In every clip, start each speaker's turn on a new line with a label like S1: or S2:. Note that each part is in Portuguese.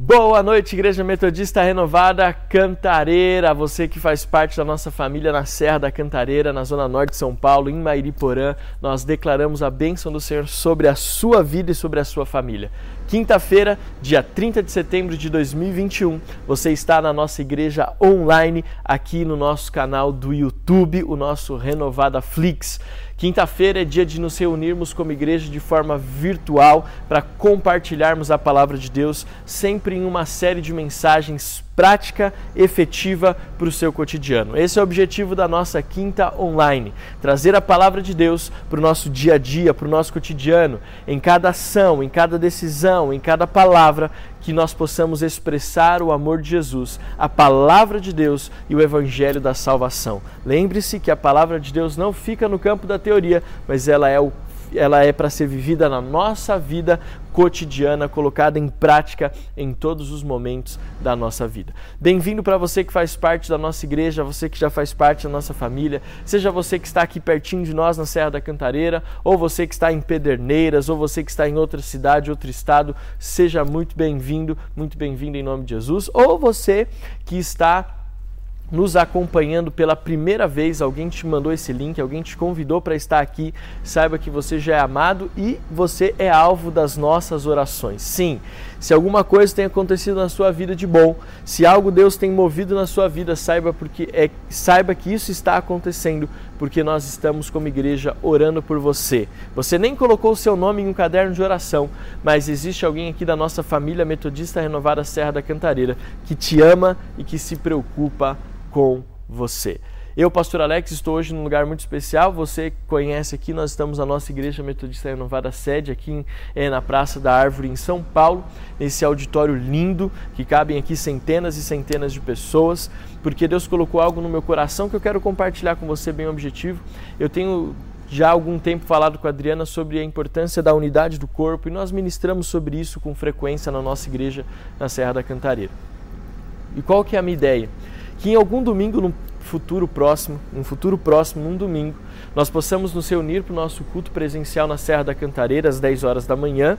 S1: Boa noite, Igreja Metodista Renovada Cantareira. Você que faz parte da nossa família na Serra da Cantareira, na Zona Norte de São Paulo, em Mairiporã, nós declaramos a bênção do Senhor sobre a sua vida e sobre a sua família. Quinta-feira, dia 30 de setembro de 2021, você está na nossa igreja online, aqui no nosso canal do YouTube, o nosso Renovada Flix. Quinta-feira é dia de nos reunirmos como igreja de forma virtual para compartilharmos a palavra de Deus, sempre em uma série de mensagens prática, efetiva para o seu cotidiano. Esse é o objetivo da nossa quinta online: trazer a palavra de Deus para o nosso dia a dia, para o nosso cotidiano, em cada ação, em cada decisão, em cada palavra, que nós possamos expressar o amor de Jesus, a palavra de Deus e o evangelho da salvação. Lembre-se que a palavra de Deus não fica no campo da teoria, mas ela é o ela é para ser vivida na nossa vida cotidiana, colocada em prática em todos os momentos da nossa vida. Bem-vindo para você que faz parte da nossa igreja, você que já faz parte da nossa família, seja você que está aqui pertinho de nós na Serra da Cantareira, ou você que está em Pederneiras, ou você que está em outra cidade, outro estado, seja muito bem-vindo, muito bem-vindo em nome de Jesus, ou você que está nos acompanhando pela primeira vez, alguém te mandou esse link, alguém te convidou para estar aqui, saiba que você já é amado e você é alvo das nossas orações. Sim, se alguma coisa tem acontecido na sua vida de bom, se algo Deus tem movido na sua vida, saiba porque é, saiba que isso está acontecendo porque nós estamos como igreja orando por você. Você nem colocou o seu nome em um caderno de oração, mas existe alguém aqui da nossa família metodista renovada Serra da Cantareira que te ama e que se preocupa com você. Eu, pastor Alex, estou hoje num lugar muito especial. Você conhece aqui, nós estamos na nossa igreja metodista renovada sede aqui é, na Praça da Árvore em São Paulo, nesse auditório lindo que cabem aqui centenas e centenas de pessoas, porque Deus colocou algo no meu coração que eu quero compartilhar com você bem objetivo. Eu tenho já há algum tempo falado com a Adriana sobre a importância da unidade do corpo e nós ministramos sobre isso com frequência na nossa igreja na Serra da Cantareira. E qual que é a minha ideia? Que em algum domingo, no futuro próximo, um futuro próximo, num domingo, nós possamos nos reunir para o nosso culto presencial na Serra da Cantareira às 10 horas da manhã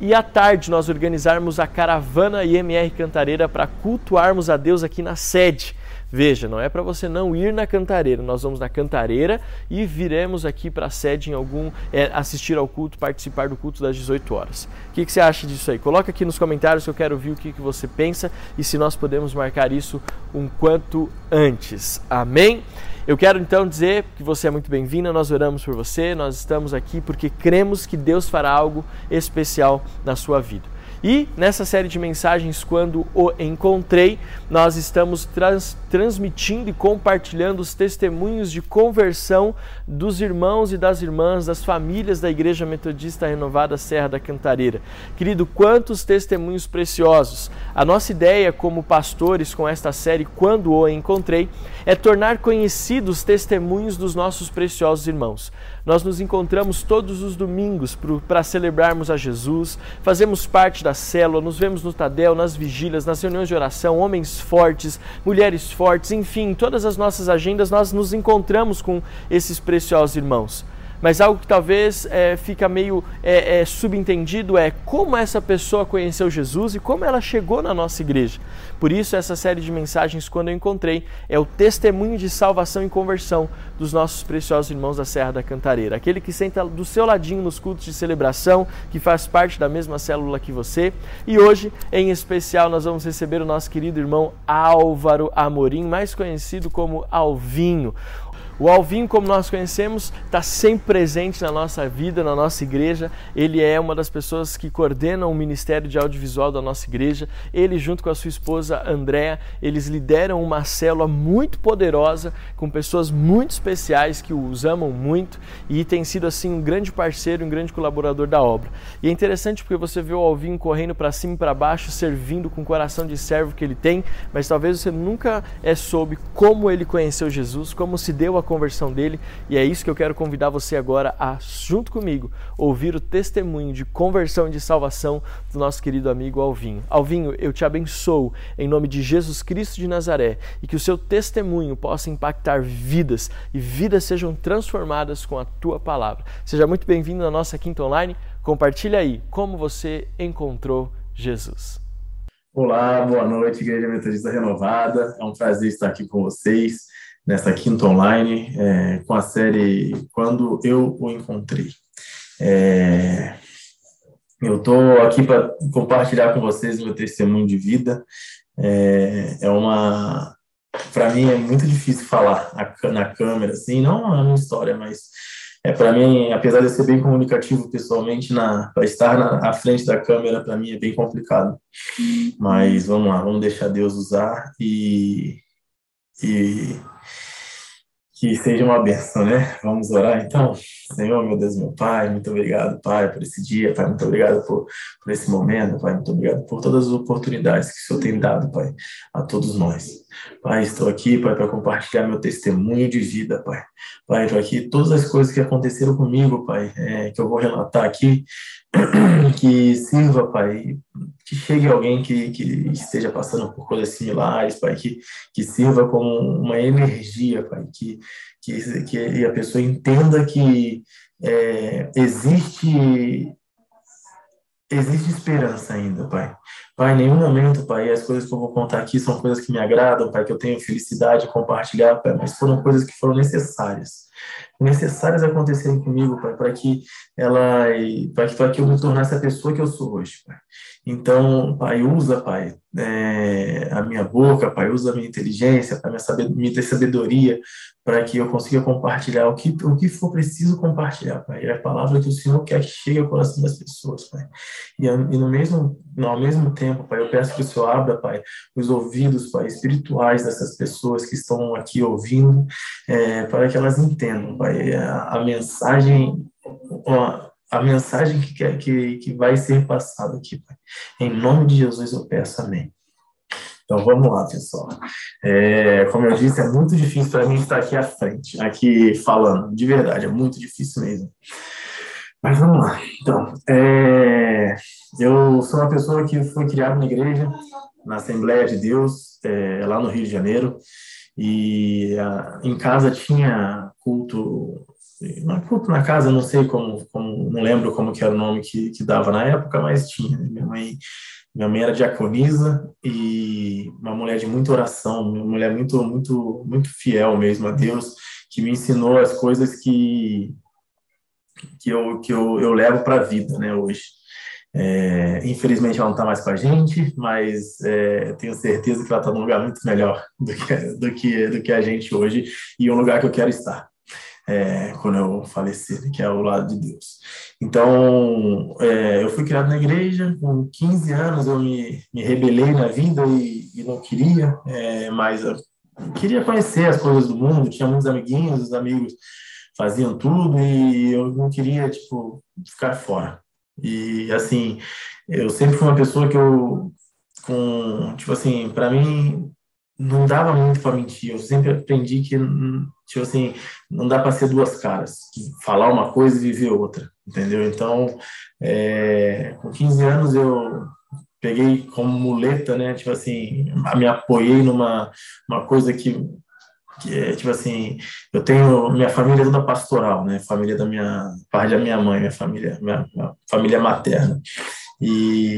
S1: e à tarde nós organizarmos a caravana IMR Cantareira para cultuarmos a Deus aqui na sede. Veja, não é para você não ir na Cantareira, nós vamos na Cantareira e viremos aqui para a sede em algum, é, assistir ao culto, participar do culto das 18 horas. O que, que, você acha disso aí? Coloca aqui nos comentários que eu quero ver o que, que você pensa e se nós podemos marcar isso um quanto antes. Amém? Eu quero então dizer que você é muito bem-vinda, nós oramos por você, nós estamos aqui porque cremos que Deus fará algo especial na sua vida. E nessa série de mensagens, quando o encontrei, nós estamos trans, transmitindo e compartilhando os testemunhos de conversão dos irmãos e das irmãs, das famílias da Igreja Metodista Renovada Serra da Cantareira. Querido, quantos testemunhos preciosos! A nossa ideia como pastores com esta série, quando o encontrei, é tornar conhecidos os testemunhos dos nossos preciosos irmãos. Nós nos encontramos todos os domingos para celebrarmos a Jesus, fazemos parte da célula, nos vemos no Tadel, nas vigílias, nas reuniões de oração, homens fortes, mulheres fortes, enfim, todas as nossas agendas nós nos encontramos com esses preciosos irmãos mas algo que talvez é, fica meio é, é, subentendido é como essa pessoa conheceu Jesus e como ela chegou na nossa igreja. Por isso, essa série de mensagens, quando eu encontrei, é o testemunho de salvação e conversão dos nossos preciosos irmãos da Serra da Cantareira. Aquele que senta do seu ladinho nos cultos de celebração, que faz parte da mesma célula que você. E hoje, em especial, nós vamos receber o nosso querido irmão Álvaro Amorim, mais conhecido como Alvinho. O Alvin, como nós conhecemos, está sempre presente na nossa vida, na nossa igreja. Ele é uma das pessoas que coordenam o Ministério de Audiovisual da nossa igreja. Ele, junto com a sua esposa Andréa, eles lideram uma célula muito poderosa, com pessoas muito especiais que os amam muito e tem sido assim um grande parceiro, um grande colaborador da obra. E é interessante porque você vê o Alvin correndo para cima e para baixo, servindo com o coração de servo que ele tem, mas talvez você nunca é, soube como ele conheceu Jesus, como se deu a conversão dele, e é isso que eu quero convidar você agora a, junto comigo, ouvir o testemunho de conversão e de salvação do nosso querido amigo Alvinho. Alvinho, eu te abençoo em nome de Jesus Cristo de Nazaré e que o seu testemunho possa impactar vidas e vidas sejam transformadas com a tua palavra. Seja muito bem-vindo na nossa quinta online. Compartilhe aí como você encontrou Jesus.
S2: Olá, boa noite, Igreja Metodista Renovada. É um prazer estar aqui com vocês nessa quinta online é, com a série Quando Eu O Encontrei. É, eu estou aqui para compartilhar com vocês meu testemunho de vida. É, é uma. Para mim é muito difícil falar na câmera, assim, não a minha história, mas é para mim, apesar de eu ser bem comunicativo pessoalmente, na estar na à frente da câmera para mim é bem complicado. Mas vamos lá, vamos deixar Deus usar e e que seja uma benção, né? Vamos orar então. Senhor, meu Deus, meu Pai, muito obrigado, Pai, por esse dia, Pai, muito obrigado por, por esse momento, Pai, muito obrigado por todas as oportunidades que o Senhor tem dado, Pai, a todos nós. Pai, estou aqui, Pai, para compartilhar meu testemunho de vida, Pai. Pai, estou aqui, todas as coisas que aconteceram comigo, Pai, é, que eu vou relatar aqui, que sirva, Pai, que chegue alguém que, que esteja passando por coisas similares, Pai, que, que sirva como uma energia, Pai, que, que, que a pessoa entenda que é, existe existe esperança ainda, Pai. Pai, em nenhum momento, Pai, as coisas que eu vou contar aqui são coisas que me agradam, Pai, que eu tenho felicidade de compartilhar, Pai, mas foram coisas que foram necessárias necessárias acontecerem comigo, Pai, para que ela, para que eu me tornasse a pessoa que eu sou hoje, Pai. Então, Pai, usa, Pai, é, a minha boca, Pai, usa a minha inteligência, Pai, me ter sabedoria para que eu consiga compartilhar o que, o que for preciso compartilhar, Pai. É a palavra que o Senhor quer que chegue ao coração das pessoas, Pai. E, e no mesmo, ao mesmo tempo, Pai, eu peço que o Senhor abra, Pai, os ouvidos, Pai, espirituais dessas pessoas que estão aqui ouvindo, é, para que elas entendam, Pai, a, a mensagem, a, a mensagem que, quer, que, que vai ser passada aqui, Pai. Em nome de Jesus eu peço amém. Então vamos lá, pessoal. É, como eu disse, é muito difícil para mim estar aqui à frente, aqui falando, de verdade, é muito difícil mesmo. Mas vamos lá. Então, é, eu sou uma pessoa que foi criada na igreja, na Assembleia de Deus, é, lá no Rio de Janeiro, e a, em casa tinha culto não culto na casa, não sei como, como, não lembro como que era o nome que, que dava na época, mas tinha. Né? Minha mãe, minha mãe era diaconisa e uma mulher de muita oração, uma mulher muito, muito, muito fiel mesmo a Deus, que me ensinou as coisas que que eu que eu, eu levo para a vida, né, hoje. É, infelizmente ela não está mais com a gente, mas é, tenho certeza que ela está num lugar muito melhor do que, do que do que a gente hoje e um lugar que eu quero estar é, quando eu falecer, que é o lado de Deus. Então, é, eu fui criado na igreja, com 15 anos eu me, me rebelei na vida e, e não queria, é, mas eu queria conhecer as coisas do mundo, tinha muitos amiguinhos, os amigos faziam tudo e eu não queria, tipo, ficar fora. E, assim, eu sempre fui uma pessoa que eu, com, tipo assim, para mim, não dava muito para mentir. Eu sempre aprendi que, tipo assim, não dá para ser duas caras. Falar uma coisa e viver outra, entendeu? Então, é, com 15 anos eu peguei como muleta, né? Tipo assim, me apoiei numa uma coisa que, que é, tipo assim, eu tenho minha família toda pastoral, né? Família da minha parte da minha mãe, minha família, minha, minha família materna. E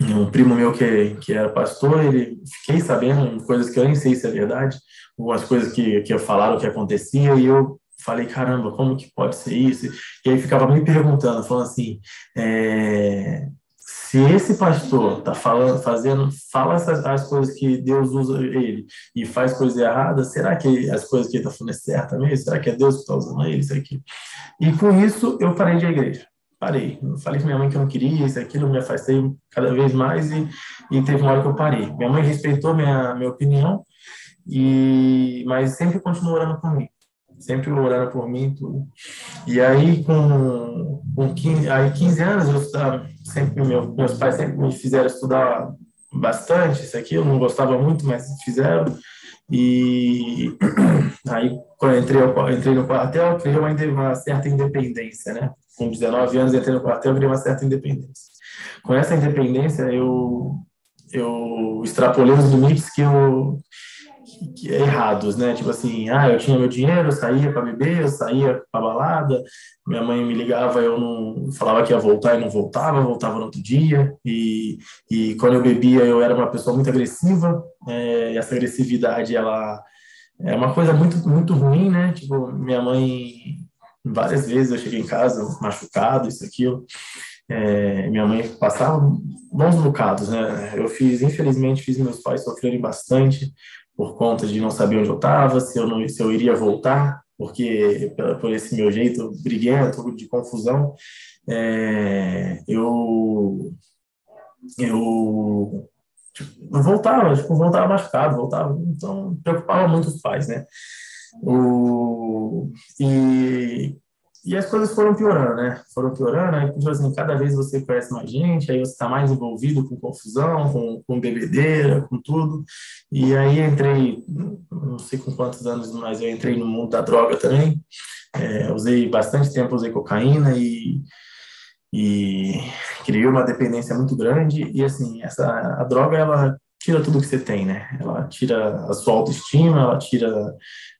S2: um primo meu que, que era pastor, ele fiquei sabendo coisas que eu nem sei se é verdade, algumas coisas que, que falaram que acontecia, e eu falei, caramba, como que pode ser isso? E aí ficava me perguntando, falando assim, é, se esse pastor tá falando, fazendo, fala essas, as coisas que Deus usa ele e faz coisas erradas, será que as coisas que ele está falando é certa mesmo? Será que é Deus que está usando ele, isso aqui? E com isso eu parei de igreja parei. Eu falei com minha mãe que eu não queria isso, aquilo, me afastei cada vez mais e, e teve uma hora que eu parei. Minha mãe respeitou minha, minha opinião, e mas sempre continuou orando mim. Sempre orando por mim tudo. E aí, com, com 15, aí 15 anos, eu estava, sempre, meu, meus pais sempre me fizeram estudar bastante isso aqui, eu não gostava muito, mas fizeram. E aí, quando eu entrei, eu entrei no quartel, criei uma, certa independência, né? com 19 anos, entrei no quartel, virei uma certa independência. Com essa independência, eu, eu extrapolei os limites que eu, errados, né? Tipo assim, ah, eu tinha meu dinheiro, eu saía para beber, eu saía para balada, minha mãe me ligava, eu não falava que ia voltar e não voltava, voltava no outro dia, e, e quando eu bebia eu era uma pessoa muito agressiva, é, e essa agressividade, ela é uma coisa muito, muito ruim, né? Tipo, minha mãe, várias vezes eu cheguei em casa machucado, isso, aquilo, é, minha mãe passava bons bocados, né? Eu fiz, infelizmente, fiz meus pais sofrerem bastante, por conta de não saber onde eu estava, se eu não, se eu iria voltar, porque por esse meu jeito briguento, de confusão, é, eu eu tipo, voltava, tipo, voltava machucado, voltava, então preocupava muito os pais, né? O, e e as coisas foram piorando, né? Foram piorando, aí, tipo assim, cada vez você conhece mais gente, aí você está mais envolvido com confusão, com, com bebedeira, com tudo. E aí entrei, não sei com quantos anos, mas eu entrei no mundo da droga também. É, usei bastante tempo, usei cocaína e, e criei uma dependência muito grande. E assim, essa, a droga, ela tira tudo que você tem, né? Ela tira a sua autoestima, ela tira...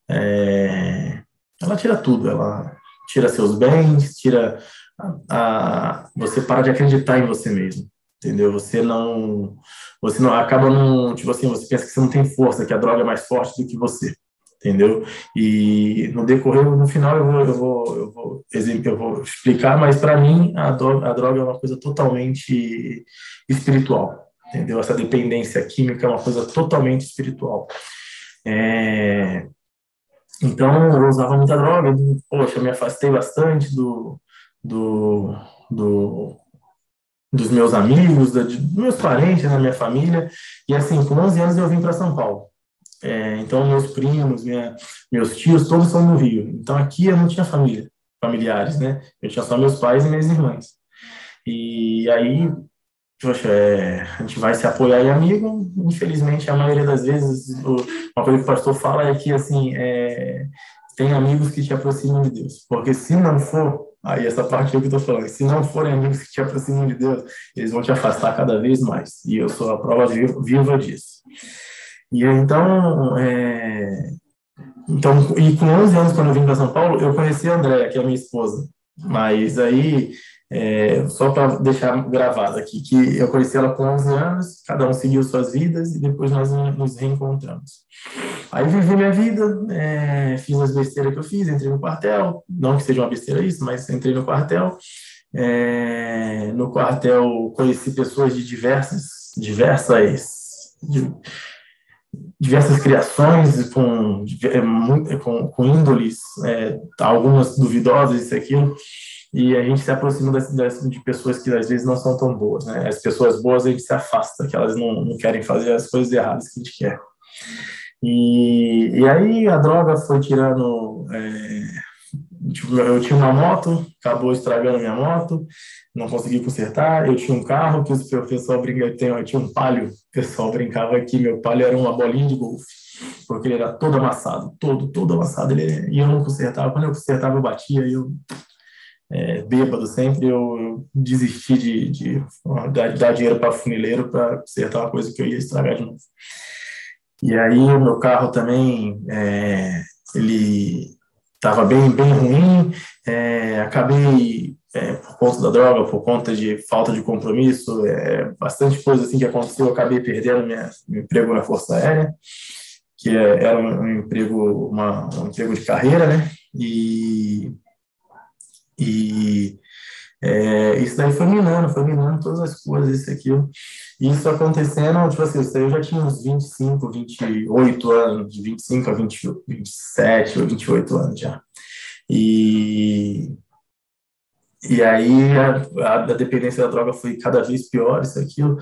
S2: É, ela tira tudo, ela tira seus bens, tira a, a, você para de acreditar em você mesmo, entendeu? Você não você não acaba não, tipo assim, você pensa que você não tem força, que a droga é mais forte do que você, entendeu? E no decorrer, no final eu vou eu vou eu vou, eu vou explicar, mas para mim a droga, a droga é uma coisa totalmente espiritual, entendeu? Essa dependência química é uma coisa totalmente espiritual. É, então, eu usava muita droga, poxa, eu me afastei bastante do, do, do dos meus amigos, dos meus parentes, da minha família. E assim, com 11 anos eu vim para São Paulo. É, então, meus primos, minha, meus tios, todos são no Rio. Então, aqui eu não tinha família, familiares, né? Eu tinha só meus pais e minhas irmãs. E aí, é, a gente vai se apoiar em amigo. Infelizmente, a maioria das vezes, o, uma coisa que o pastor fala é que, assim, é, tem amigos que te aproximam de Deus. Porque se não for, aí essa parte é que eu estou falando, se não forem amigos que te aproximam de Deus, eles vão te afastar cada vez mais. E eu sou a prova viva disso. E então, é, então, e com 11 anos, quando eu vim para São Paulo, eu conheci a Andréa, que é a minha esposa. Mas aí é, só para deixar gravado aqui, que eu conheci ela com 11 anos, cada um seguiu suas vidas e depois nós nos reencontramos. Aí vivi minha vida, é, fiz as besteiras que eu fiz, entrei no quartel, não que seja uma besteira isso, mas entrei no quartel. É, no quartel conheci pessoas de diversas, diversas, diversas criações com, é, com, com índoles, é, algumas duvidosas, isso e aquilo e a gente se aproxima desse, desse, de pessoas que às vezes não são tão boas, né? As pessoas boas a gente se afasta, que elas não, não querem fazer as coisas erradas que a gente quer. E, e aí a droga foi tirando. É, tipo, eu tinha uma moto, acabou estragando minha moto, não consegui consertar. Eu tinha um carro que o pessoal brincava, eu tinha um palio, o pessoal brincava que meu palio era uma bolinha de golfe, porque ele era todo amassado, todo, todo amassado. Ele, e eu não consertava. Quando eu consertava, eu batia e eu é, bêbado sempre, eu, eu desisti de, de, de dar dinheiro para funileiro para acertar uma coisa que eu ia estragar de novo. E aí o meu carro também, é, ele estava bem, bem ruim, é, acabei, é, por conta da droga, por conta de falta de compromisso, é, bastante coisa assim que aconteceu, eu acabei perdendo minha, meu emprego na Força Aérea, que é, era um, um emprego, uma, um emprego de carreira, né, e e é, isso daí foi minando, foi minando todas as coisas, isso aquilo. E isso acontecendo, tipo assim, eu já tinha uns 25, 28 anos, de 25 a 20, 27 ou 28 anos já. E, e aí a, a, dependência da droga foi cada vez pior, isso aquilo.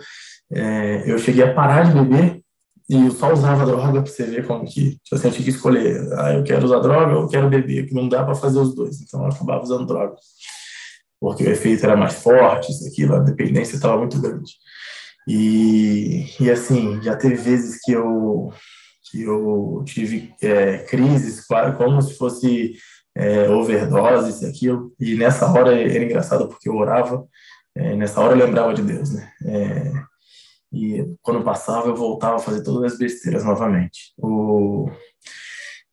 S2: É, eu cheguei a parar de beber e eu só usava droga para você ver como que tipo assim, eu tinha que escolher. Ah, eu quero usar droga ou eu quero beber, que não dá para fazer os dois. Então eu acabava usando droga. Porque o efeito era mais forte, isso, aquilo, a dependência estava muito grande. E, e assim, já teve vezes que eu, que eu tive é, crises, como se fosse é, overdose, isso aquilo. E nessa hora era engraçado porque eu orava, é, nessa hora eu lembrava de Deus, né? É,
S1: E quando passava, eu voltava a fazer todas as besteiras novamente. O...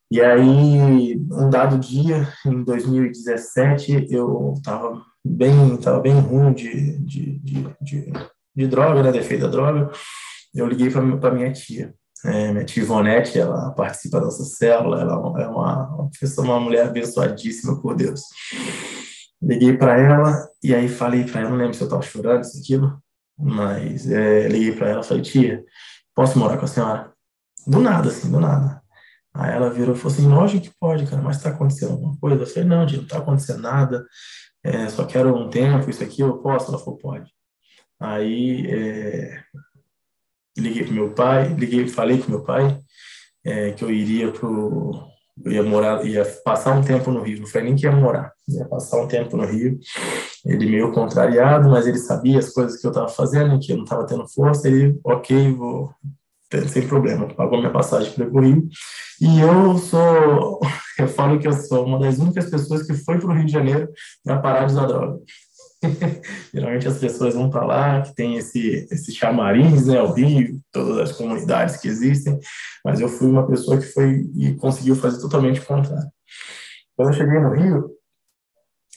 S1: E aí, um dado dia, em 2017, eu estava bem, tava bem ruim de, de, de, de, de droga, né, defeito da droga. Eu liguei para minha tia. É, minha tia Ivonete, ela participa da nossa célula, ela é uma, uma pessoa, uma mulher abençoadíssima por Deus. Liguei para ela e aí falei para ela, não lembro se eu estava chorando, isso, aquilo, mas é, liguei para ela, falei, tia, posso morar com a senhora? Do nada, assim, do nada. Aí ela virou e falou assim, lógico que pode, cara, mas está acontecendo alguma coisa? Eu falei, não, tia, não está acontecendo nada, é, só quero um tempo, isso aqui, eu posso? Ela falou, pode. Aí é, liguei pro meu pai, liguei, falei com meu pai é, que eu iria pro ia morar, ia passar um tempo no Rio. Não foi nem que ia morar, ia passar um tempo no Rio. Ele meio contrariado, mas ele sabia as coisas que eu estava fazendo, que eu não estava tendo força. Ele, ok, vou sem problema, pagou minha passagem para o Rio. E eu sou, eu falo que eu sou uma das únicas pessoas que foi para o Rio de Janeiro para parar de usar droga. Geralmente as pessoas vão para lá, que tem esse, esse chamariz, né, o Rio, todas as comunidades que existem, mas eu fui uma pessoa que foi e conseguiu fazer totalmente o contrário. Quando eu cheguei no Rio,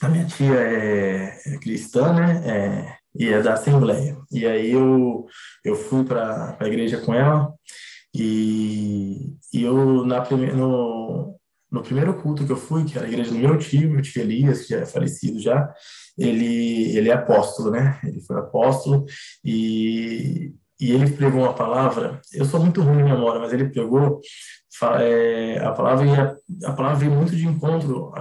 S1: a minha tia é, é cristã, né, é, e é da Assembleia, e aí eu, eu fui para a igreja com ela, e, e eu, na primeira, no, no primeiro culto que eu fui, que era a igreja do meu tio, meu tio Elias, que já é falecido já, ele, ele é apóstolo, né? Ele foi apóstolo e, e ele pregou uma palavra. Eu sou muito ruim em memória, mas ele pregou é, a palavra e a, a palavra veio muito de encontro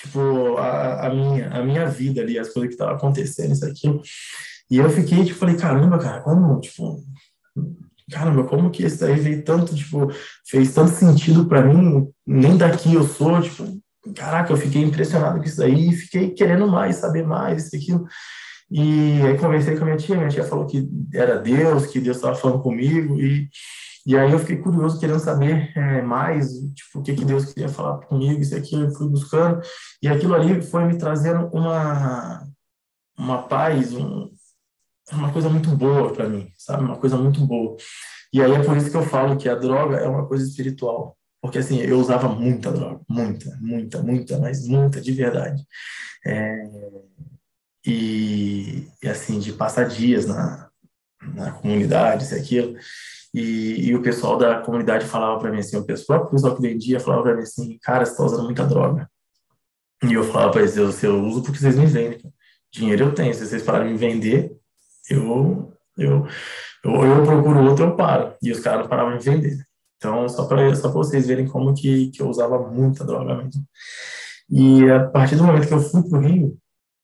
S1: tipo a, a, minha a minha vida ali, as coisas que estavam acontecendo, isso aqui. E eu fiquei tipo, falei, caramba, cara, como tipo caramba, como que esse daí veio tanto, tipo, fez tanto sentido para mim, nem daqui eu sou, tipo, caraca, eu fiquei impressionado com isso aí, fiquei querendo mais, saber mais, isso aquilo. E aí conversei com a minha tia, minha tia falou que era Deus, que Deus estava falando comigo, e, e aí eu fiquei curioso, querendo saber é, mais, tipo, o que, que Deus queria falar comigo, isso aqui eu fui buscando, e aquilo ali foi me trazendo uma, uma paz, um, uma coisa muito boa para mim, sabe? Uma coisa muito boa. E aí é por isso que eu falo que a droga é uma coisa espiritual. Porque, assim, eu usava muita droga, muita, muita, muita, mas muita, de verdade. É, e, e, assim, de passar dias na, na comunidade, isso aquilo. E, e o pessoal da comunidade falava para mim assim, o pessoal, o pessoal que vendia falava para mim assim, cara, você tá usando muita droga. E eu falava para eles, eu, uso porque vocês me vendem. Dinheiro eu tenho, se vocês pararem de me vender, eu, eu, eu, eu procuro outro, eu paro. E os caras paravam de vender. Então, só para só vocês verem como que, que eu usava muita droga mesmo. E a partir do momento que eu fui pro Rio,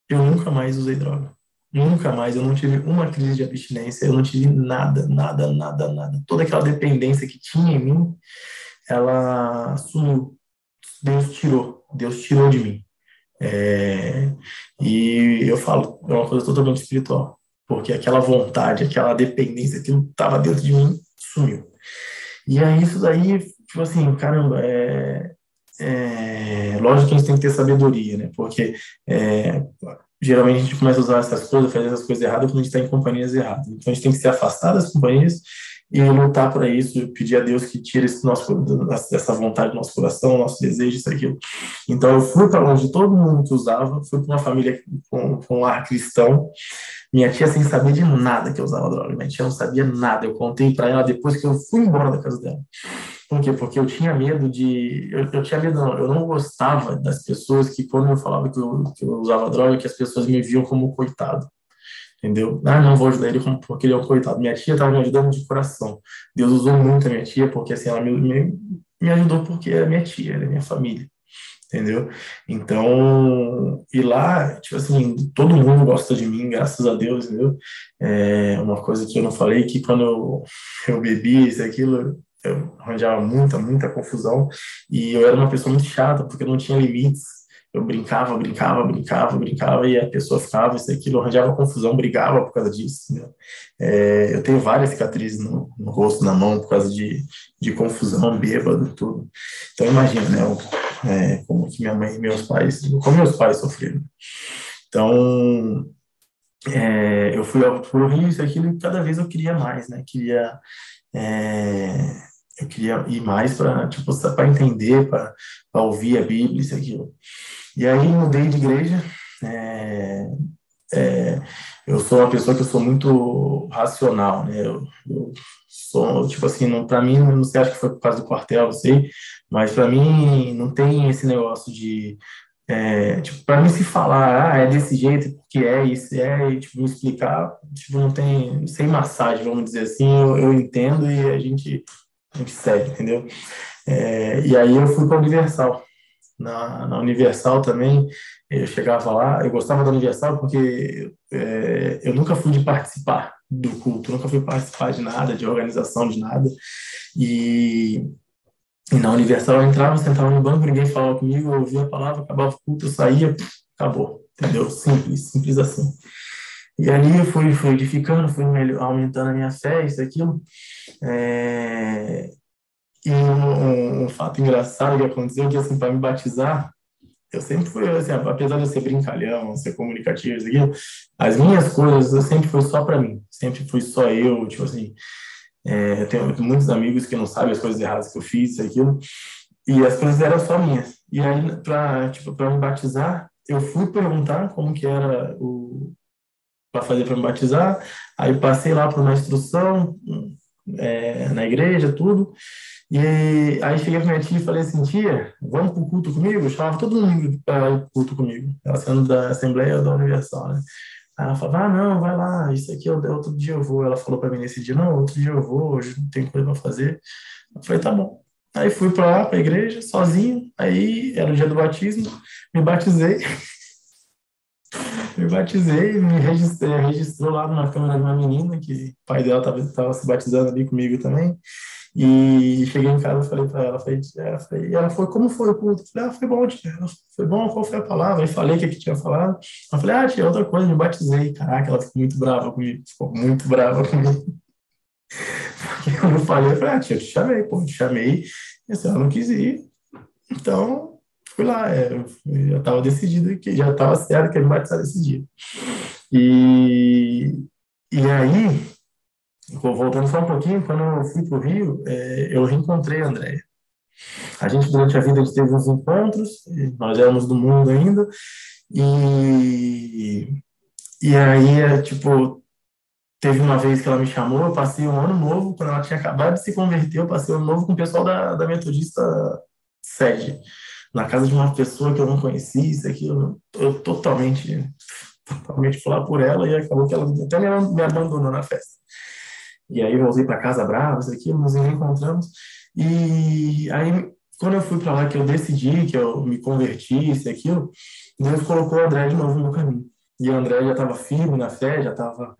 S1: eu nunca mais usei droga. Nunca mais, eu não tive uma crise de abstinência, eu não tive nada, nada, nada, nada. Toda aquela dependência que tinha em mim, ela sumiu. Deus tirou, Deus tirou de mim. É, e eu falo, é uma coisa totalmente espiritual, porque aquela vontade, aquela dependência, que estava dentro de mim, sumiu. E aí isso daí, tipo assim, caramba, é, é, lógico que a gente tem que ter sabedoria, né? Porque é, geralmente a gente começa a usar essas coisas, fazer essas coisas erradas quando a gente está em companhias erradas. Então a gente tem que se afastar das companhias e lutar para isso, pedir a Deus que tire esse nosso, essa vontade do nosso coração, nosso desejo, isso aquilo. Então eu fui para onde todo mundo que usava, fui para uma família com, com ar cristão, minha tia sem saber de nada que eu usava droga, minha tia não sabia nada, eu contei para ela depois que eu fui embora da casa dela. Por quê? Porque eu tinha medo de. Eu, eu tinha medo, não, eu não gostava das pessoas que, quando eu falava que eu, que eu usava droga, que as pessoas me viam como coitado entendeu? Ah, não vou ajudar ele porque ele é um coitado. Minha tia estava me ajudando de coração. Deus usou muito a minha tia, porque assim, ela me, me, me ajudou porque é minha tia, é minha família, entendeu? Então, e lá, tipo assim, todo mundo gosta de mim, graças a Deus, entendeu? É uma coisa que eu não falei, que quando eu, eu bebi isso aquilo, eu arranjava muita, muita confusão, e eu era uma pessoa muito chata, porque eu não tinha limites, eu brincava, brincava, brincava, brincava, e a pessoa ficava, isso aquilo, arranjava confusão, brigava por causa disso. Né? É, eu tenho várias cicatrizes no, no, rosto, na mão, por causa de, de confusão, bêbado, tudo. Então, imagina, né, é, como que minha mãe e meus pais, como meus pais sofreram. Então, é, eu fui para o Rio, isso aquilo, e cada vez eu queria mais, né? Queria, é, eu queria ir mais para tipo, entender, para ouvir a Bíblia, isso aquilo. E aí mudei de igreja. É, é, eu sou uma pessoa que eu sou muito racional, né? Eu, eu sou, tipo assim, para mim, não sei, acho que foi por causa do quartel, não sei, mas para mim não tem esse negócio de é, tipo, para mim se falar, ah, é desse jeito, porque é isso, é, e, tipo, me explicar, tipo, não tem, sem massagem, vamos dizer assim, eu, eu entendo e a gente, gente segue, entendeu? É, e aí eu fui para Universal. Na, na Universal também, eu chegava lá, eu gostava da Universal porque é, eu nunca fui de participar do culto, nunca fui participar de nada, de organização de nada, e e na Universal eu entrava, sentava no banco, ninguém falava comigo, eu ouvia a palavra, acabava o culto, eu saía, acabou, entendeu? Simples, simples assim. E ali eu fui, fui edificando, fui aumentando a minha fé, isso, aquilo. É... E um, um, fato engraçado que aconteceu, que assim, para me batizar, eu sempre fui, assim, apesar de eu ser brincalhão, ser comunicativo, isso, as minhas coisas eu sempre fui só para mim, sempre fui só eu, tipo assim, é, eu tenho muitos amigos que não sabem as coisas erradas que eu fiz, isso, aquilo, e as coisas eram só minhas. E aí, para tipo, me batizar, eu fui perguntar como que era o para fazer para me batizar, aí passei lá por uma instrução é, na igreja, tudo, e aí cheguei para minha tia e falei assim, tia, vamos para o culto comigo? Eu chamava todo mundo para ir para o culto comigo, ela sendo da Assembleia da Universal, né? Aí ela falava, ah, não, vai lá, isso aqui outro dia eu vou. Ela falou para mim nesse dia, não, outro dia eu vou, hoje não tem coisa para fazer. Eu falei, tá bom. Aí fui para lá, para a igreja, sozinho. Aí era o dia do batismo, me batizei. me batizei, me registrei, registrou lá numa câmera de uma menina, que o pai dela estava se batizando ali comigo também. E cheguei em casa e falei para ela, falei, ela, falei, ela falou, como foi o culto? Eu falei, ah, foi bom, tia. Ela foi bom, qual foi a palavra? Aí falei o que, que tinha falado. Eu falei, ah, tia, outra coisa, me batizei. Caraca, ela ficou muito brava comigo, ficou muito brava comigo. Porque quando eu falei, eu falei, ah, tia, eu te chamei, pô, te chamei, e ela não quis ir. Então, fui lá, é, eu já estava decidido, que já estava certo que ele me batizar desse dia. E, e aí, voltando só um pouquinho, quando eu fui para o Rio, é, eu reencontrei a Andréia. A gente, durante a vida, a gente teve uns encontros, nós éramos do mundo ainda, e, e aí, é, tipo, teve uma vez que ela me chamou, eu passei um ano novo, quando ela tinha acabado de se converter, eu passei um ano novo com o pessoal da, da Metodista Sede, na casa de uma pessoa que eu não conhecia, isso aqui, eu, eu totalmente, totalmente falar por ela, e acabou que ela até me, me abandonou na festa. E aí voltei para casa bravo, isso aqui, nos reencontramos. E aí, quando eu fui para lá, que eu decidi, que eu me converti, isso e aquilo, Deus colocou o André de novo no meu caminho. E o André já estava firme na fé, já estava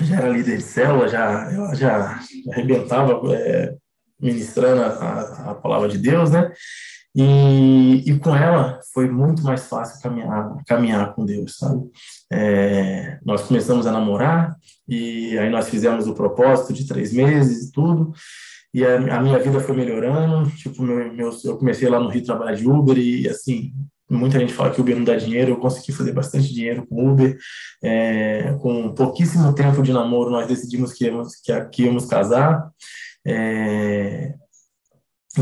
S1: já era líder de célula, já, já arrebentava é, ministrando a, a, palavra de Deus, né? E, e com ela foi muito mais fácil caminhar, caminhar com Deus, sabe? É, nós começamos a namorar e aí nós fizemos o propósito de três meses e tudo. E a, a minha vida foi melhorando. Tipo, meu, meu, eu comecei lá no Rio trabalhar de Uber e assim muita gente fala que Uber não dá dinheiro, eu consegui fazer bastante dinheiro com Uber. É, com pouquíssimo tempo de namoro, nós decidimos que íamos, que, que íamos casar. É,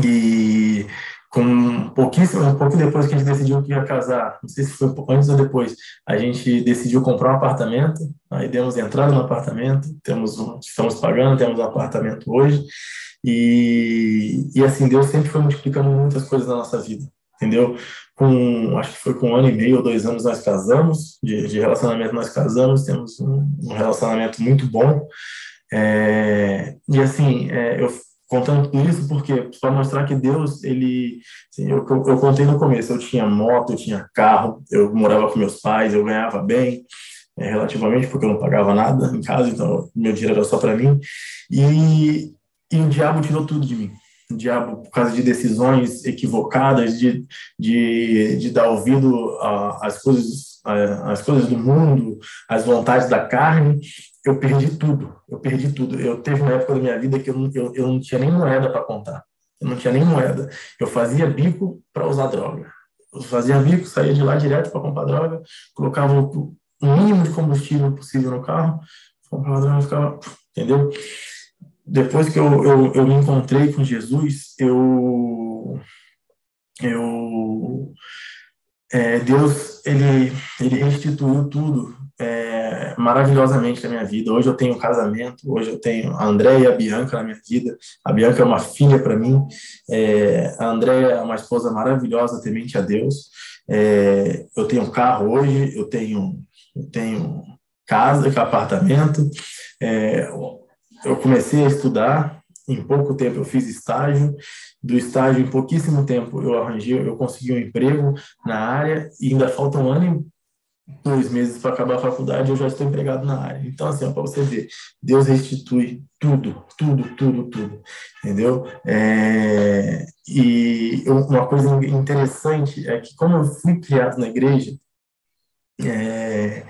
S1: e com pouquíssimo, um pouco depois que a gente decidiu que ia casar, não sei se foi antes ou depois, a gente decidiu comprar um apartamento, aí demos entrada no apartamento, temos um, estamos pagando, temos um apartamento hoje, e, e assim, Deus sempre foi multiplicando muitas coisas na nossa vida, entendeu? Com, acho que foi com um ano e meio ou dois anos nós casamos, de, de relacionamento nós casamos, temos um, um relacionamento muito bom, é, e assim, é, eu contando tudo isso porque para mostrar que Deus ele assim, eu, eu, contei no começo eu tinha moto eu tinha carro eu morava com meus pais eu ganhava bem é, relativamente porque eu não pagava nada em casa então meu dinheiro era só para mim. E, e o diabo tirou tudo de mim. O diabo por causa de decisões equivocadas de, de, de dar ouvido às coisas às coisas do mundo às vontades da carne eu perdi tudo. Eu perdi tudo. Eu teve uma época da minha vida que eu não, eu, eu não tinha nem moeda para contar. Eu não tinha nem moeda. Eu fazia bico para usar droga. Eu fazia bico, saía de lá direto para comprar droga, colocava o,
S2: mínimo de combustível possível no carro, eu ficava, entendeu? Depois que eu, eu, eu me encontrei com Jesus, eu, eu é, Deus ele, ele restituiu tudo é, maravilhosamente na minha vida. Hoje eu tenho um casamento, hoje eu tenho a Andréia e a Bianca na minha vida. A Bianca é uma filha para mim, é, a Andréia é uma esposa maravilhosa, temente a Deus. É, eu tenho carro hoje, eu tenho, eu tenho casa, apartamento. É, eu comecei a estudar, em pouco tempo eu fiz estágio, do estágio em pouquíssimo tempo eu arranjei, eu consegui um emprego na área e ainda falta um ano e dois meses para acabar a faculdade, eu já estou empregado na área. Então, assim, para você ver, Deus restitui tudo, tudo, tudo, tudo, entendeu? É, e uma coisa interessante é que, como eu fui criado na igreja, é,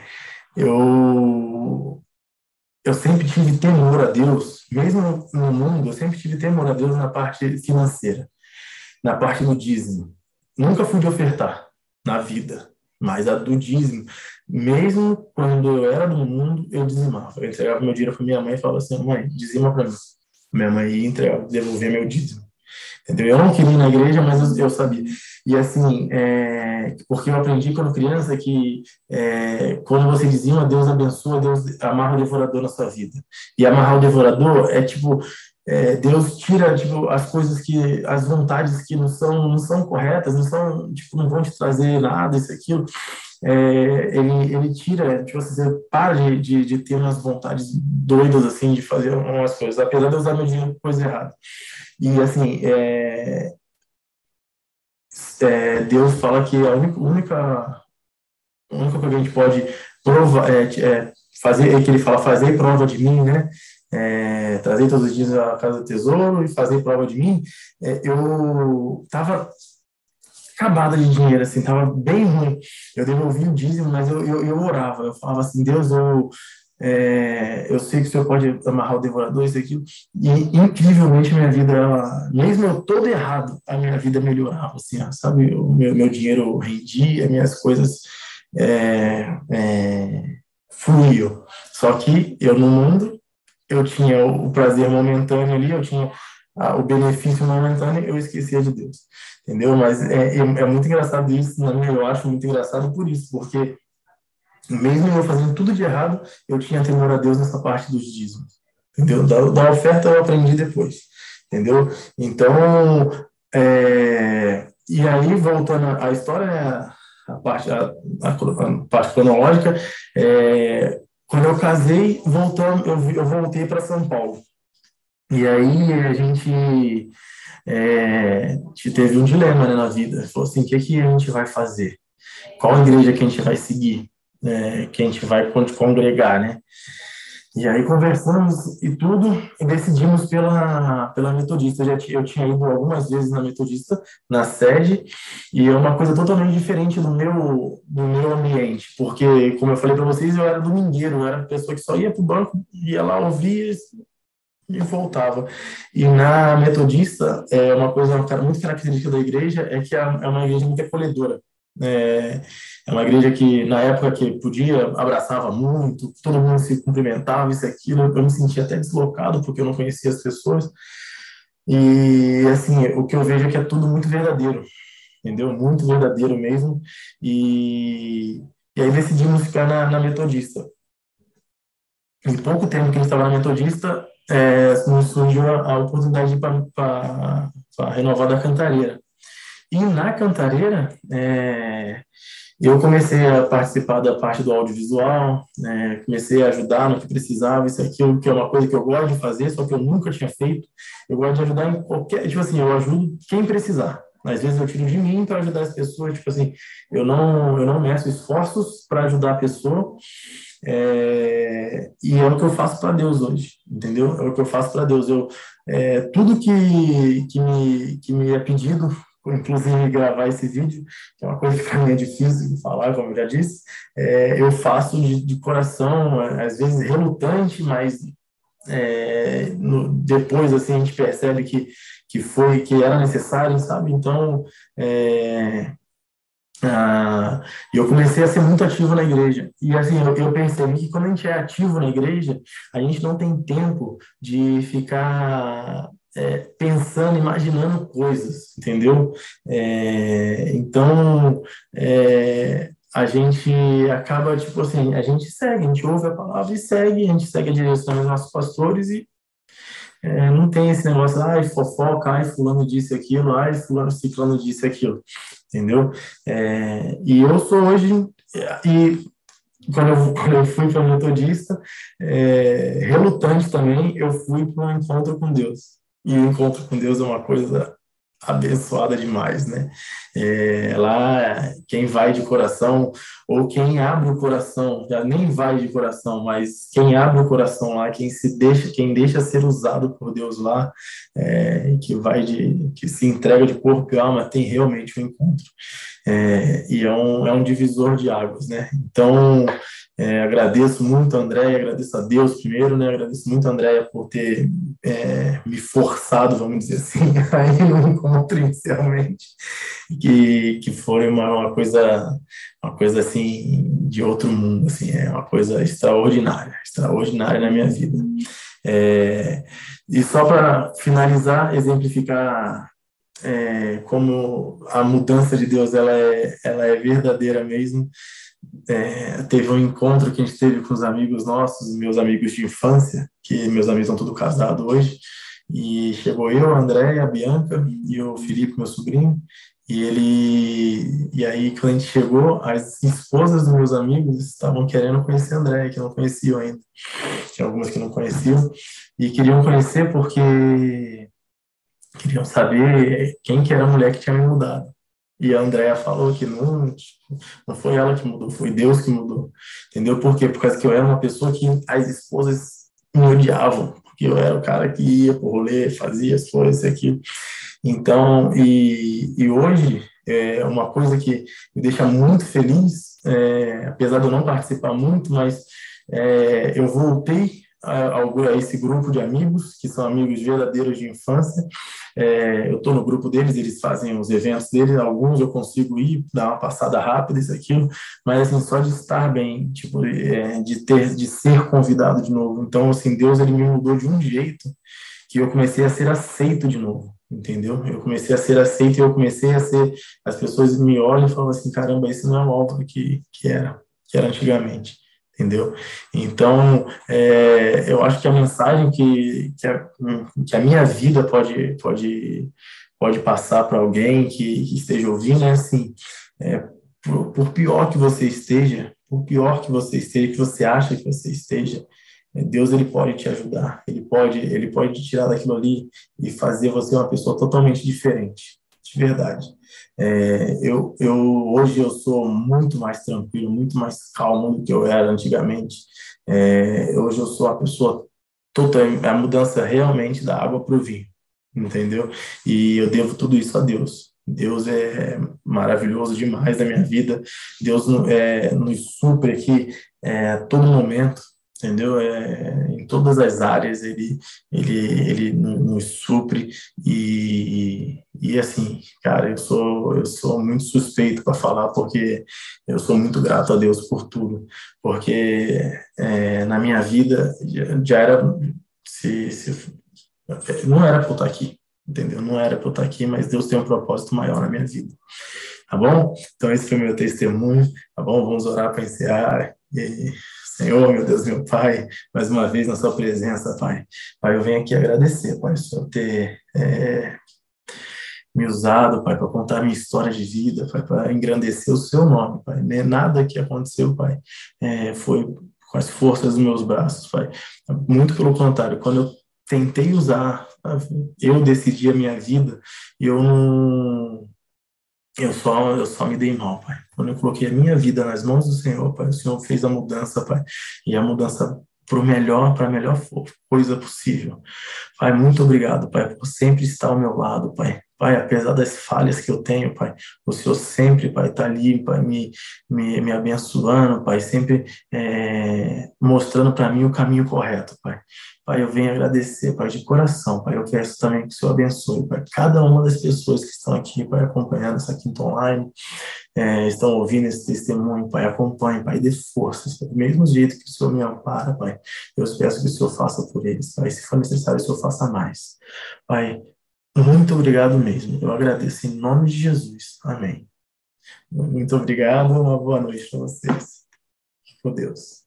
S2: eu, eu sempre tive temor a Deus, mesmo no mundo, eu sempre tive temor a Deus na parte financeira, na parte do dízimo. Nunca fui de ofertar na vida, mas a do dízimo, mesmo quando eu era do mundo, eu dizimava. Eu entregava meu dinheiro para minha mãe e falava assim: mãe, dizima para mim. Minha mãe ia entregar, devolver meu dízimo. Entendeu? Eu não queria ir na igreja, mas eu, sabia. E assim, é, porque eu aprendi quando criança que é, quando você dizima, Deus abençoa, Deus amarra o devorador na sua vida. E amarrar o devorador é tipo, é, Deus tira tipo as coisas que as vontades que não são não são corretas não são tipo não vão te trazer nada isso aquilo é, ele ele tira tipo você para de, de, de, ter umas vontades doidas assim de fazer umas coisas apesar de usar meu dinheiro por coisa errada. E assim é, é, Deus fala que a única única única coisa que a gente pode provar é, é fazer é que ele fala fazer prova de mim né? É, trazer todos os dias a casa do tesouro e fazer prova de mim, é, eu estava acabada de dinheiro, assim, estava bem ruim. Eu devolvi o dízimo, mas eu, eu, eu orava, eu falava assim, Deus, eu, é, eu sei que o Senhor pode amarrar o devorador, isso aqui, e incrivelmente minha vida, ela, mesmo eu todo errado, a minha vida melhorava, assim, sabe, o meu, meu dinheiro rendia, minhas coisas é, é, fluíam. Só que eu no mundo eu tinha o prazer momentâneo ali, eu tinha o benefício momentâneo, eu esquecia de Deus, entendeu? Mas é, é, é muito engraçado isso, né? eu acho muito engraçado por isso, porque mesmo eu fazendo tudo de errado, eu tinha temor a Deus nessa parte dos dízimos, entendeu? Da, da oferta eu aprendi depois, entendeu? Então, é, e aí, voltando à história, né, a parte, a, a, parte cronológica, é, quando eu casei, voltamos, eu, eu voltei para São Paulo. E aí a gente é, teve um dilema né, na vida. Falou assim, o que, que a gente vai fazer? Qual igreja que a gente vai seguir? É, que a gente vai congregar, né? E aí conversamos e tudo e decidimos pela, pela Metodista. Eu, já, eu tinha ido algumas vezes na Metodista, na sede, e é uma coisa totalmente diferente do meu, do meu ambiente, porque, como eu falei para vocês, eu era domingueiro, eu era pessoa que só ia para o banco, ia lá, ouvia e voltava. E na Metodista, é uma coisa muito característica da igreja é que é, é uma igreja muito acolhedora. É, é uma igreja que, na época que podia, abraçava muito, todo mundo se cumprimentava, isso e aquilo. Eu me sentia até deslocado, porque eu não conhecia as pessoas. E, assim, o que eu vejo é que é tudo muito verdadeiro, entendeu? Muito verdadeiro mesmo. E, e aí decidimos ficar na, na Metodista. Em pouco tempo que a gente estava na Metodista, é, surgiu a, a oportunidade de para renovar da Cantareira. E na Cantareira, é, eu comecei a participar da parte do audiovisual, né, comecei a ajudar no que precisava, isso aqui que é uma coisa que eu gosto de fazer, só que eu nunca tinha feito. Eu gosto de ajudar em qualquer, tipo assim, eu ajudo quem precisar. Às vezes eu tiro de mim para ajudar as pessoas, tipo assim, eu não, eu não meço esforços para ajudar a pessoa, é, e é o que eu faço para Deus hoje, entendeu? É o que eu faço para Deus. Eu, é, tudo que, que, me, que me é pedido inclusive gravar esse vídeo, que é uma coisa que para mim é difícil de falar, como eu já disse, é, eu faço de, de, coração, às vezes relutante, mas é, no, depois assim a gente percebe que que foi que era necessário, sabe? Então é, ah, eu comecei a ser muito ativo na igreja. E assim, eu, eu, percebi que quando a gente é ativo na igreja, a gente não tem tempo de ficar é, pensando, imaginando coisas, entendeu? É, então, é, a gente acaba, tipo assim, a gente segue, a gente ouve a palavra e segue, a gente segue a direção dos nossos pastores e é, não tem esse negócio, ai, fofoca, ai, fulano disse aquilo, ai, fulano ciclano disse aquilo, entendeu? É, e eu sou hoje, e quando eu, quando eu fui para metodista, é, relutante também, eu fui para um encontro com Deus. E o encontro com Deus é uma coisa abençoada demais, né? É, lá, quem vai de coração, ou quem abre o coração, já nem vai de coração, mas quem abre o coração lá, quem se deixa, quem deixa ser usado por Deus lá, é, que vai de, que se entrega de corpo e alma, tem realmente um encontro. É, e é um, é um divisor de águas, né? Então, é, agradeço muito a Andréia, agradeço a Deus primeiro, né? Agradeço muito a Andréia por ter é, me forçado, vamos dizer assim, a ir no encontro inicialmente, que, que foi uma, uma coisa uma coisa assim de outro mundo, assim, é uma coisa extraordinária, extraordinária na minha vida. É, e só para finalizar, exemplificar é, como a mudança de Deus ela é, ela é verdadeira mesmo é, teve um encontro que a gente teve com os amigos nossos, meus amigos de infância, que meus amigos estão todos casados hoje, e chegou eu, a André, a Bianca e o Felipe, meu sobrinho, e ele e aí quando a gente chegou, as esposas dos meus amigos estavam querendo conhecer a André, que não conheciam ainda. Tinha algumas que não conheciam e queriam conhecer porque queriam saber quem que era a mulher que tinha me mudado. E a Andrea falou que não, tipo, não foi ela que mudou, foi Deus que mudou. Entendeu? Por quê? Por causa que eu era uma pessoa que as esposas me odiavam, porque eu era o cara que ia pro rolê, fazia as coisas, aquilo. Então, e, e hoje, é uma coisa que me deixa muito feliz, é, apesar de eu não participar muito, mas é, eu voltei a, a, esse grupo de amigos, que são amigos verdadeiros de infância. É, eu estou no grupo deles, eles fazem os eventos deles, alguns eu consigo ir, dar uma passada rápida, isso, aquilo, mas assim, só de estar bem, tipo, é, de ter, de ser convidado de novo. Então, assim, Deus, ele me mudou de um jeito que eu comecei a ser aceito de novo entendeu? Eu comecei a ser aceito e eu comecei a ser, as pessoas me olham e falam assim, caramba, esse não é o Álvaro que, que era, que era antigamente entendeu? Então, é, eu acho que a mensagem que, que, a, que a minha vida pode, pode, pode passar para alguém que, que, esteja ouvindo é assim, é, por, por, pior que você esteja, por pior que você esteja, que você acha que você esteja, é, Deus ele pode te ajudar, ele pode, ele pode te tirar daquilo ali e fazer você uma pessoa totalmente diferente, de verdade. É, eu, eu, hoje eu sou muito mais tranquilo, muito mais calmo do que eu era antigamente. É, hoje eu sou a pessoa total, a mudança realmente da água para o vinho, entendeu? E eu devo tudo isso a Deus. Deus é maravilhoso demais na minha vida. Deus é, nos supre aqui é, a todo momento entendeu? É, em todas as áreas ele ele ele nos supre e, e assim, cara, eu sou eu sou muito suspeito para falar porque eu sou muito grato a Deus por tudo, porque é, na minha vida já, já era se, se, não era para eu estar aqui, entendeu? Não era para eu estar aqui, mas Deus tem um propósito maior na minha vida. Tá bom? Então esse foi meu testemunho, tá bom? Vamos orar para encerrar. E Senhor, meu Deus, meu Pai, mais uma vez na Sua presença, Pai. Pai, eu venho aqui agradecer, Pai, o Senhor ter é, me usado, Pai, para contar minha história de vida, Pai, para engrandecer o Seu nome, Pai. Nem nada que aconteceu, Pai, é, foi com as forças dos meus braços, Pai. Muito pelo contrário, quando eu tentei usar, eu decidi a minha vida, eu não eu só, eu só me dei mal, Pai. Quando eu coloquei a minha vida nas mãos do Senhor, Pai, o Senhor fez a mudança, Pai. E a mudança para o melhor, para a melhor coisa possível. Pai, muito obrigado, Pai, por sempre estar ao meu lado, Pai. Pai, apesar das falhas que eu tenho, Pai, o Senhor sempre, Pai, está ali, Pai, me, me, me abençoando, Pai, sempre é, mostrando para mim o caminho correto, Pai. Pai, eu venho agradecer, Pai, de coração, Pai. Eu peço também que o Senhor abençoe, Pai, cada uma das pessoas que estão aqui, Pai, acompanhando essa quinta online, é, estão ouvindo esse testemunho, Pai, acompanhe, Pai, dê forças, do mesmo jeito que o Senhor me ampara, Pai, eu peço que o Senhor faça por eles, Pai, se for necessário, o Senhor faça mais. Pai, muito obrigado mesmo. Eu agradeço em nome de Jesus. Amém. Muito obrigado. Uma boa noite para vocês. Com Deus.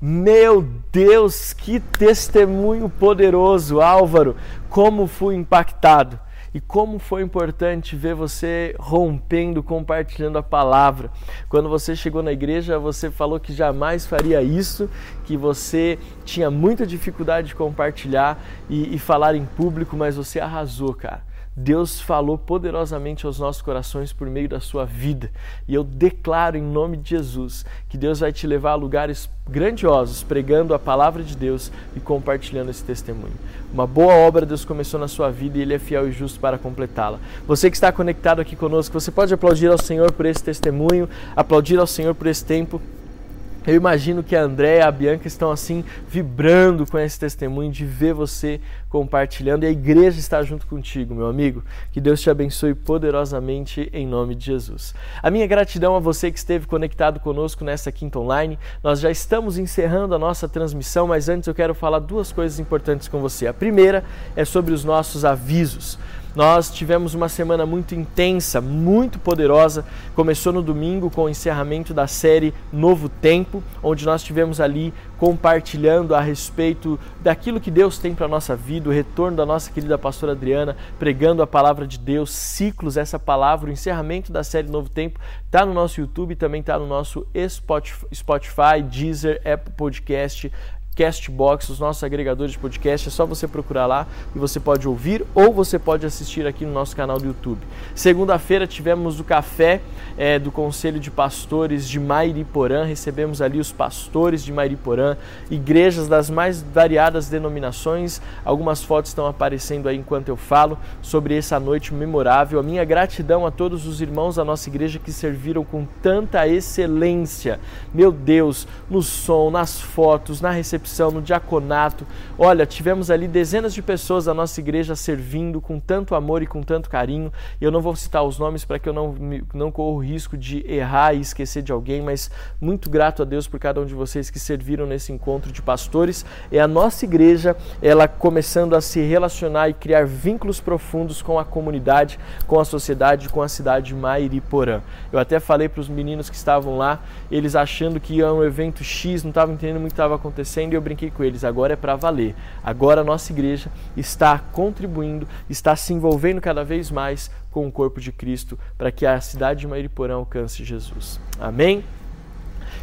S1: Meu Deus, que testemunho poderoso, Álvaro! Como fui impactado e como foi importante ver você rompendo, compartilhando a palavra. Quando você chegou na igreja, você falou que jamais faria isso, que você tinha muita dificuldade de compartilhar e, e falar em público, mas você arrasou, cara. Deus falou poderosamente aos nossos corações por meio da sua vida. E eu declaro em nome de Jesus que Deus vai te levar a lugares grandiosos, pregando a palavra de Deus e compartilhando esse testemunho. Uma boa obra Deus começou na sua vida e Ele é fiel e justo para completá-la. Você que está conectado aqui conosco, você pode aplaudir ao Senhor por esse testemunho, aplaudir ao Senhor por esse tempo. Eu imagino que a André e a Bianca estão assim vibrando com esse testemunho de ver você compartilhando e a igreja está junto contigo, meu amigo. Que Deus te abençoe poderosamente em nome de Jesus. A minha gratidão a você que esteve conectado conosco nessa quinta online. Nós já estamos encerrando a nossa transmissão, mas antes eu quero falar duas coisas importantes com você. A primeira é sobre os nossos avisos. Nós tivemos uma semana muito intensa, muito poderosa. Começou no domingo com o encerramento da série Novo Tempo, onde nós tivemos ali compartilhando a respeito daquilo que Deus tem para a nossa vida, o retorno da nossa querida pastora Adriana, pregando a palavra de Deus, ciclos, essa palavra, o encerramento da série Novo Tempo, está no nosso YouTube, também está no nosso Spotify, Deezer, Apple Podcast, Castbox, os nossos agregadores de podcast. É só você procurar lá e você pode ouvir ou você pode assistir aqui no nosso canal do YouTube. Segunda-feira tivemos o café é, do Conselho de Pastores de Mairiporã. Recebemos ali os pastores de Mairiporã, igrejas das mais variadas denominações. Algumas fotos estão aparecendo aí enquanto eu falo sobre essa noite memorável. A minha gratidão a todos os irmãos da nossa igreja que serviram com tanta excelência. Meu Deus, no som, nas fotos, na recepção recepção, no diaconato. Olha, tivemos ali dezenas de pessoas da nossa igreja servindo com tanto amor e com tanto carinho. Eu não vou citar os nomes para que eu não, não corra o risco de errar e esquecer de alguém, mas muito grato a Deus por cada um de vocês que serviram nesse encontro de pastores. É a nossa igreja, ela começando a se relacionar e criar vínculos profundos com a comunidade, com a sociedade, com a cidade de Mairiporã. Eu até falei para os meninos que estavam lá, eles achando que ia um evento X, não estavam entendendo muito o que estava acontecendo e brinquei com eles, agora é para valer. Agora a nossa igreja está contribuindo, está se envolvendo cada vez mais com o corpo de Cristo para que a cidade de Mairiporã alcance Jesus. Amém?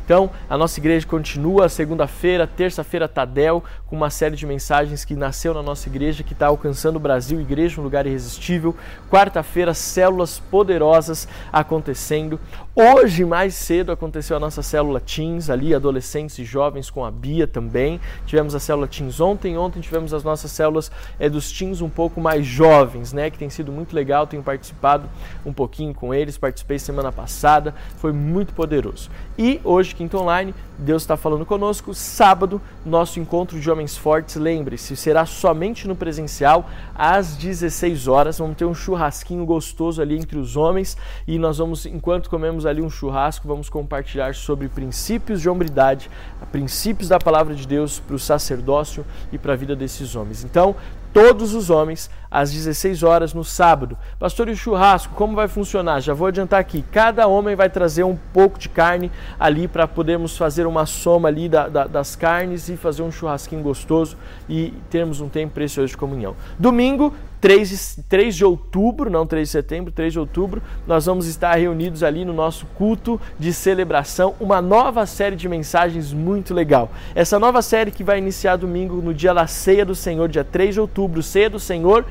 S1: Então, a nossa igreja continua segunda-feira, terça-feira, Tadel, com uma série de mensagens que nasceu na nossa igreja, que está alcançando o Brasil, igreja, um lugar irresistível. Quarta-feira, células poderosas acontecendo. Hoje, mais cedo, aconteceu a nossa célula Teens, ali, adolescentes e jovens com a Bia também. Tivemos a célula Teens ontem, ontem tivemos as nossas células é, dos Teens um pouco mais jovens, né? Que tem sido muito legal, tenho participado um pouquinho com eles, participei semana passada, foi muito poderoso. E hoje, quinta online, Deus está falando conosco. Sábado, nosso encontro de homens fortes, lembre-se, será somente no presencial às 16 horas. Vamos ter um churrasquinho gostoso ali entre os homens e nós vamos, enquanto comemos ali um churrasco, vamos compartilhar sobre princípios de hombridade, princípios da palavra de Deus para o sacerdócio e para a vida desses homens. Então, todos os homens às 16 horas no sábado. Pastor, e o churrasco, como vai funcionar? Já vou adiantar aqui. Cada homem vai trazer um pouco de carne ali para podermos fazer uma soma ali da, da, das carnes e fazer um churrasquinho gostoso e termos um tempo precioso de comunhão. Domingo, 3, 3 de outubro, não 3 de setembro, 3 de outubro, nós vamos estar reunidos ali no nosso culto de celebração, uma nova série de mensagens muito legal. Essa nova série que vai iniciar domingo no dia da Ceia do Senhor, dia 3 de outubro, Ceia do Senhor,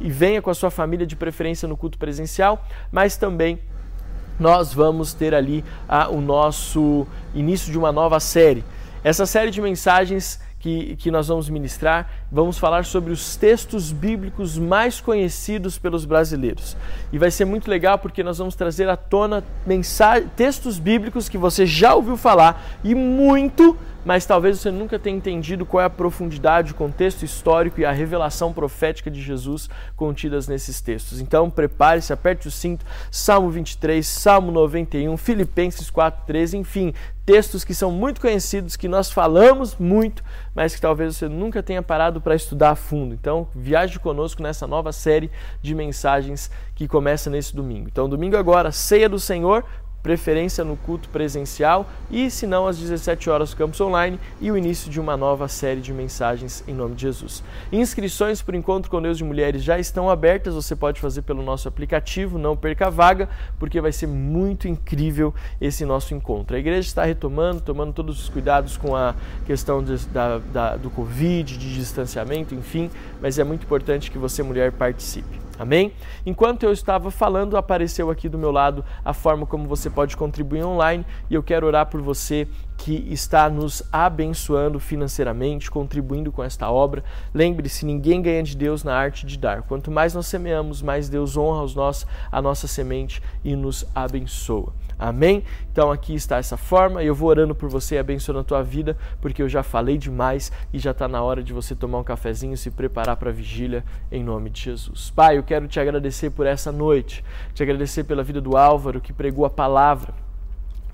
S1: e venha com a sua família de preferência no culto presencial, mas também nós vamos ter ali o nosso início de uma nova série. Essa série de mensagens que, que nós vamos ministrar. Vamos falar sobre os textos bíblicos mais conhecidos pelos brasileiros. E vai ser muito legal porque nós vamos trazer à tona textos bíblicos que você já ouviu falar e muito mas talvez você nunca tenha entendido qual é a profundidade, o contexto histórico e a revelação profética de Jesus contidas nesses textos. Então, prepare-se, aperte o cinto, Salmo 23, Salmo 91, Filipenses 4:13, enfim, textos que são muito conhecidos, que nós falamos muito, mas que talvez você nunca tenha parado para estudar a fundo. Então, viaje conosco nessa nova série de mensagens que começa nesse domingo. Então, domingo agora, Ceia do Senhor, preferência no culto presencial e, se não, às 17 horas, campus online e o início de uma nova série de mensagens em nome de Jesus. Inscrições para o Encontro com Deus de Mulheres já estão abertas, você pode fazer pelo nosso aplicativo, não perca a vaga, porque vai ser muito incrível esse nosso encontro. A igreja está retomando, tomando todos os cuidados com a questão de, da, da, do Covid, de distanciamento, enfim, mas é muito importante que você, mulher, participe. Amém? Enquanto eu estava falando, apareceu aqui do meu lado a forma como você pode contribuir online e eu quero orar por você que está nos abençoando financeiramente, contribuindo com esta obra. Lembre-se, ninguém ganha de Deus na arte de dar. Quanto mais nós semeamos, mais Deus honra os nossos, a nossa semente e nos abençoa. Amém? Então aqui está essa forma. Eu vou orando por você e abençoando a tua vida, porque eu já falei demais e já está na hora de você tomar um cafezinho e se preparar para a vigília em nome de Jesus. Pai, eu quero te agradecer por essa noite, te agradecer pela vida do Álvaro que pregou a palavra.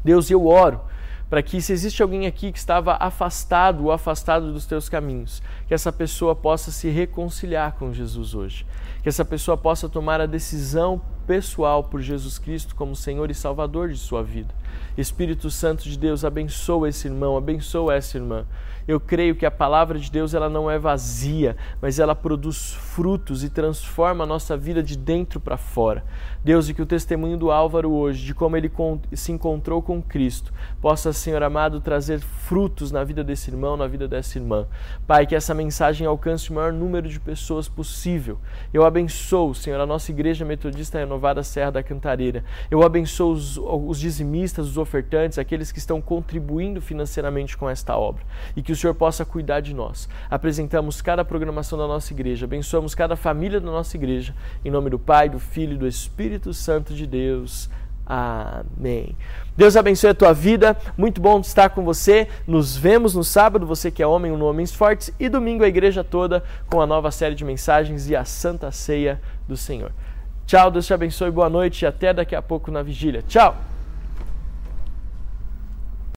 S1: Deus, eu oro para que se existe alguém aqui que estava afastado ou afastado dos teus caminhos, que essa pessoa possa se reconciliar com Jesus hoje, que essa pessoa possa tomar a decisão pessoal por Jesus Cristo como Senhor e Salvador de sua vida. Espírito Santo de Deus, abençoa esse irmão, abençoa essa irmã. Eu creio que a palavra de Deus ela não é vazia, mas ela produz frutos e transforma a nossa vida de dentro para fora. Deus, e que o testemunho do Álvaro hoje, de como ele se encontrou com Cristo, possa, Senhor amado, trazer frutos na vida desse irmão, na vida dessa irmã. Pai, que essa mensagem alcance o maior número de pessoas possível. Eu abençoo, Senhor, a nossa igreja metodista renovada Serra da Cantareira. Eu abençoo os, os dizimistas, os ofertantes, aqueles que estão contribuindo financeiramente com esta obra. E que o Senhor possa cuidar de nós. Apresentamos cada programação da nossa igreja, abençoamos cada família da nossa igreja. Em nome do Pai, do Filho e do Espírito Santo de Deus. Amém. Deus abençoe a tua vida. Muito bom estar com você. Nos vemos no sábado, você que é homem no Homens Fortes, e domingo a igreja toda com a nova série de mensagens e a Santa Ceia do Senhor. Tchau, Deus te abençoe, boa noite e até daqui a pouco na vigília. Tchau!